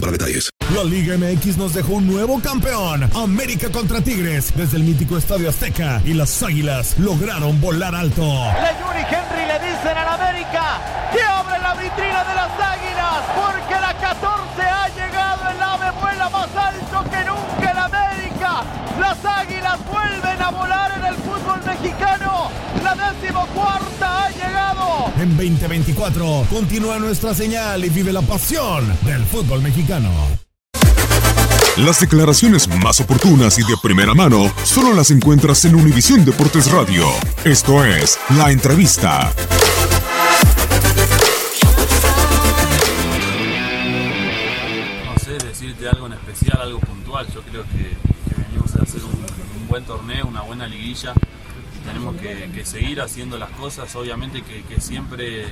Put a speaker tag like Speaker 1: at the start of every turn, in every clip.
Speaker 1: para detalles.
Speaker 2: La Liga MX nos dejó un nuevo campeón. América contra Tigres desde el mítico Estadio Azteca y las Águilas lograron volar alto.
Speaker 3: La Yuri Henry decimocuarta ha llegado.
Speaker 2: En 2024 continúa nuestra señal y vive la pasión del fútbol mexicano.
Speaker 4: Las declaraciones más oportunas y de primera mano solo las encuentras en Univisión Deportes Radio. Esto es La Entrevista.
Speaker 5: No sé, decirte algo en especial, algo puntual. Yo creo que, que venimos a hacer un, un buen torneo, una buena liguilla. Tenemos que, que seguir haciendo las cosas. Obviamente que, que siempre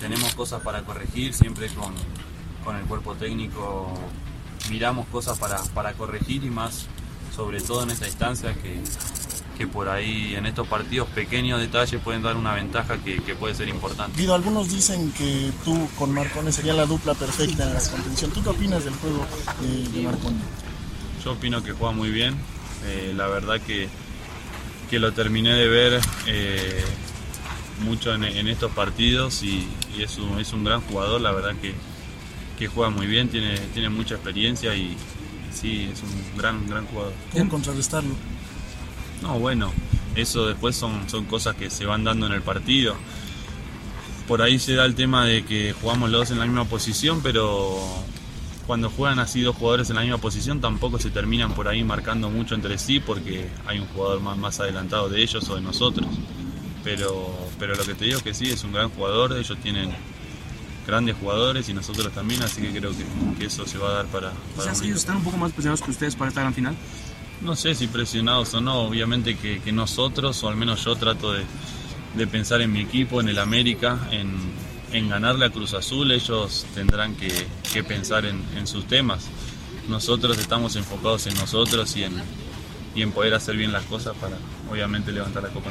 Speaker 5: tenemos cosas para corregir, siempre con, con el cuerpo técnico miramos cosas para, para corregir y más sobre todo en esta instancia que, que por ahí en estos partidos pequeños detalles pueden dar una ventaja que, que puede ser importante.
Speaker 6: Guido, algunos dicen que tú con Marcone sería la dupla perfecta en la contención. ¿Tú qué opinas del juego de, de Marcone?
Speaker 5: Yo opino que juega muy bien. Eh, la verdad que, que lo terminé de ver eh, mucho en, en, estos partidos y, y es, un, es, un, gran jugador. La verdad que, que juega muy bien, tiene, tiene mucha experiencia y, y sí, es un gran, gran jugador.
Speaker 6: ¿Cómo contrarrestarlo?
Speaker 5: No, bueno, eso después son, son cosas que se van dando en el partido. Por ahí se da el tema de que jugamos los dos en la misma posición, pero cuando juegan así dos jugadores en la misma posición tampoco se terminan por ahí marcando mucho entre sí porque hay un jugador más, más adelantado de ellos o de nosotros. Pero, pero lo que te digo es que sí, es un gran jugador, ellos tienen grandes jugadores y nosotros también, así que creo que, que eso se va a dar para... para
Speaker 7: ¿Quizás ellos están un poco más presionados que ustedes para esta gran final?
Speaker 5: No sé si presionados o no, obviamente que, que nosotros, o al menos yo trato de, de, pensar en mi equipo, en el América, en, en ganarle a Cruz Azul, ellos tendrán que, que pensar en, en, sus temas. Nosotros estamos enfocados en nosotros y en, y en poder hacer bien las cosas para obviamente levantar la copa.